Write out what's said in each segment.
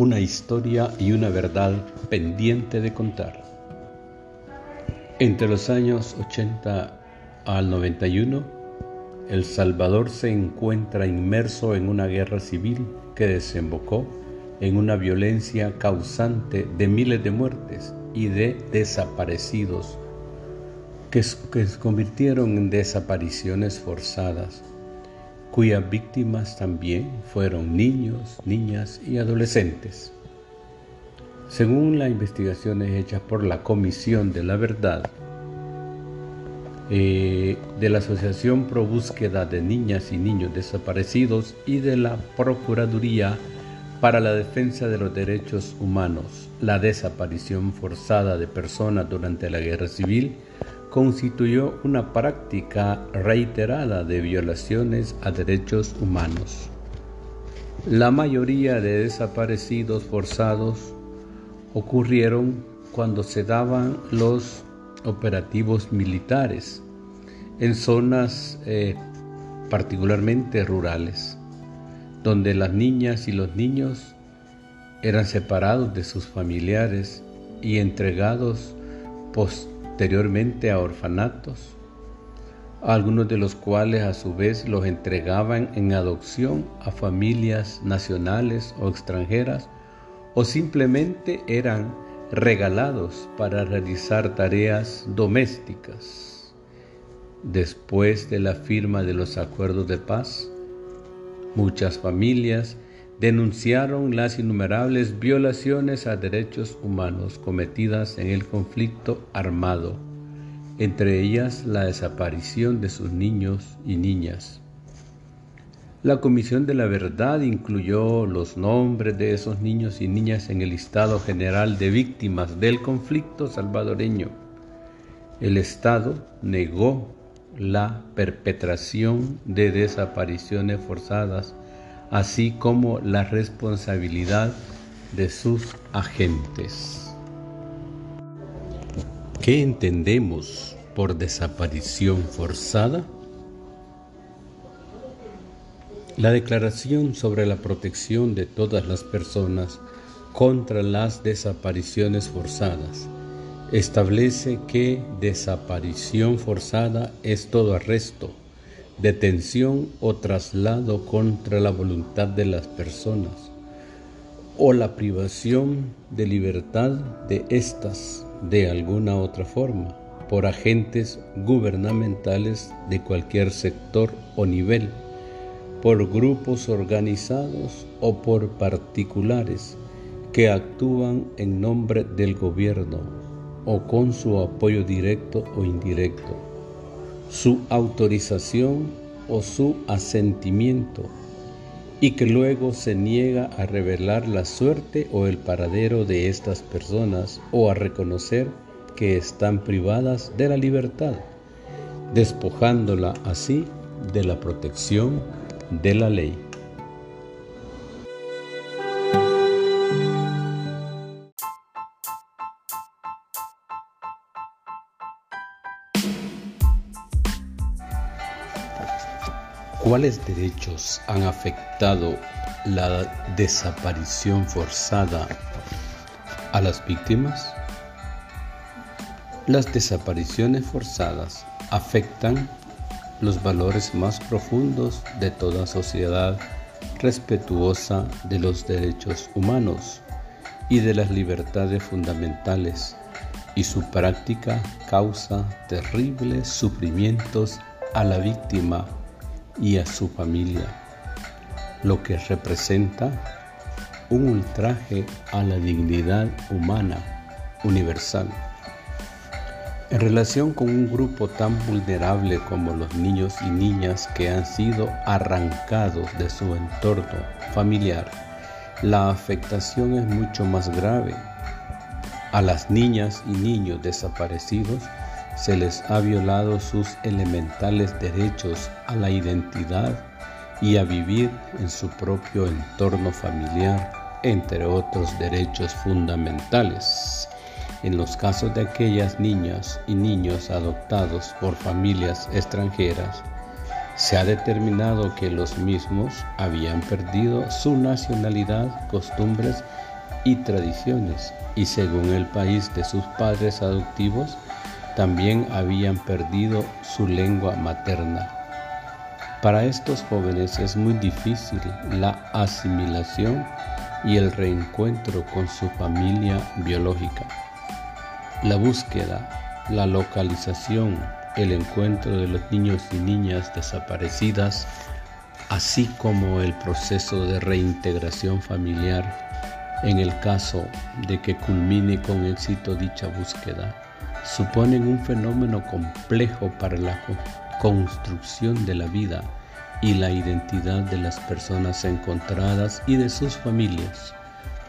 una historia y una verdad pendiente de contar. Entre los años 80 al 91, El Salvador se encuentra inmerso en una guerra civil que desembocó en una violencia causante de miles de muertes y de desaparecidos que, se convirtieron en desapariciones forzadas cuyas víctimas también fueron niños, niñas y adolescentes. Según las investigaciones hechas por la Comisión de la Verdad eh, de la Asociación Pro Búsqueda de Niñas y Niños Desaparecidos y de la Procuraduría para la Defensa de los Derechos Humanos, la desaparición forzada de personas durante la Guerra Civil constituyó una práctica reiterada de violaciones a derechos humanos. La mayoría de desaparecidos forzados ocurrieron cuando se daban los operativos militares en zonas eh, particularmente rurales, donde las niñas y los niños eran separados de sus familiares y entregados post posteriormente a orfanatos, algunos de los cuales a su vez los entregaban en adopción a familias nacionales o extranjeras o simplemente eran regalados para realizar tareas domésticas. Después de la firma de los acuerdos de paz, muchas familias denunciaron las innumerables violaciones a derechos humanos cometidas en el conflicto armado, entre ellas la desaparición de sus niños y niñas. La Comisión de la Verdad incluyó los nombres de esos niños y niñas en el listado general de víctimas del conflicto salvadoreño. El Estado negó la perpetración de desapariciones forzadas así como la responsabilidad de sus agentes. ¿Qué entendemos por desaparición forzada? La Declaración sobre la protección de todas las personas contra las desapariciones forzadas establece que desaparición forzada es todo arresto, detención o traslado contra la voluntad de las personas o la privación de libertad de éstas de alguna otra forma por agentes gubernamentales de cualquier sector o nivel, por grupos organizados o por particulares que actúan en nombre del gobierno o con su apoyo directo o indirecto su autorización o su asentimiento y que luego se niega a revelar la suerte o el paradero de estas personas o a reconocer que están privadas de la libertad, despojándola así de la protección de la ley. ¿Cuáles derechos han afectado la desaparición forzada a las víctimas? Las desapariciones forzadas afectan los valores más profundos de toda sociedad respetuosa de los derechos humanos y de las libertades fundamentales y su práctica causa terribles sufrimientos a la víctima y a su familia, lo que representa un ultraje a la dignidad humana universal. En relación con un grupo tan vulnerable como los niños y niñas que han sido arrancados de su entorno familiar, la afectación es mucho más grave. A las niñas y niños desaparecidos se les ha violado sus elementales derechos a la identidad y a vivir en su propio entorno familiar, entre otros derechos fundamentales. En los casos de aquellas niñas y niños adoptados por familias extranjeras, se ha determinado que los mismos habían perdido su nacionalidad, costumbres y tradiciones, y según el país de sus padres adoptivos, también habían perdido su lengua materna. Para estos jóvenes es muy difícil la asimilación y el reencuentro con su familia biológica. La búsqueda, la localización, el encuentro de los niños y niñas desaparecidas, así como el proceso de reintegración familiar en el caso de que culmine con éxito dicha búsqueda, suponen un fenómeno complejo para la construcción de la vida y la identidad de las personas encontradas y de sus familias.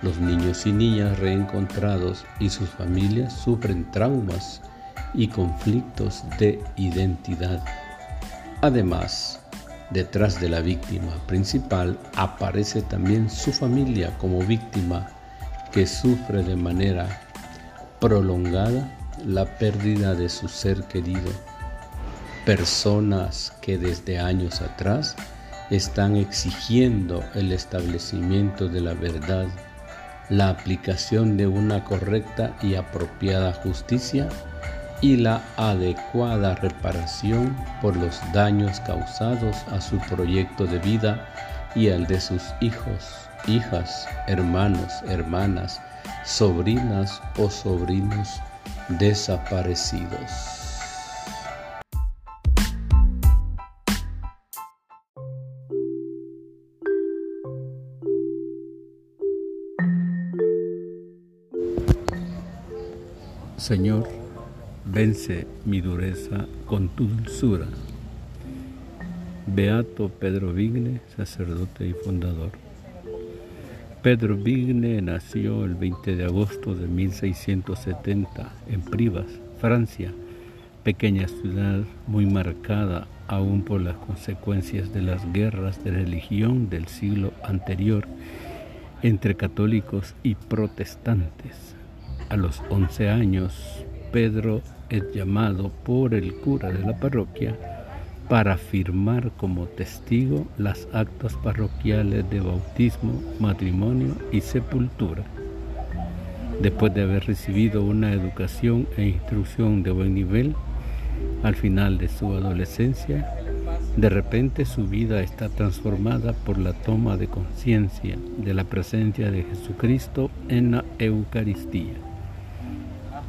Los niños y niñas reencontrados y sus familias sufren traumas y conflictos de identidad. Además, detrás de la víctima principal aparece también su familia como víctima que sufre de manera prolongada la pérdida de su ser querido. Personas que desde años atrás están exigiendo el establecimiento de la verdad, la aplicación de una correcta y apropiada justicia y la adecuada reparación por los daños causados a su proyecto de vida y al de sus hijos, hijas, hermanos, hermanas, sobrinas o sobrinos desaparecidos. Señor, vence mi dureza con tu dulzura. Beato Pedro Vigne, sacerdote y fundador. Pedro Vigne nació el 20 de agosto de 1670 en Privas, Francia, pequeña ciudad muy marcada aún por las consecuencias de las guerras de religión del siglo anterior entre católicos y protestantes. A los 11 años, Pedro es llamado por el cura de la parroquia para firmar como testigo las actas parroquiales de bautismo, matrimonio y sepultura. Después de haber recibido una educación e instrucción de buen nivel, al final de su adolescencia, de repente su vida está transformada por la toma de conciencia de la presencia de Jesucristo en la Eucaristía.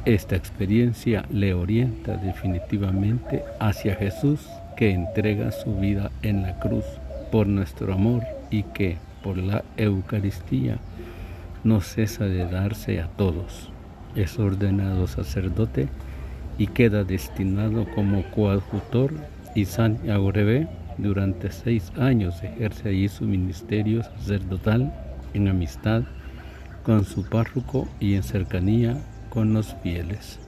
Esta experiencia le orienta definitivamente hacia Jesús que entrega su vida en la cruz por nuestro amor y que por la Eucaristía no cesa de darse a todos. Es ordenado sacerdote y queda destinado como coadjutor y San Agorebe durante seis años ejerce allí su ministerio sacerdotal en amistad con su párroco y en cercanía con los fieles.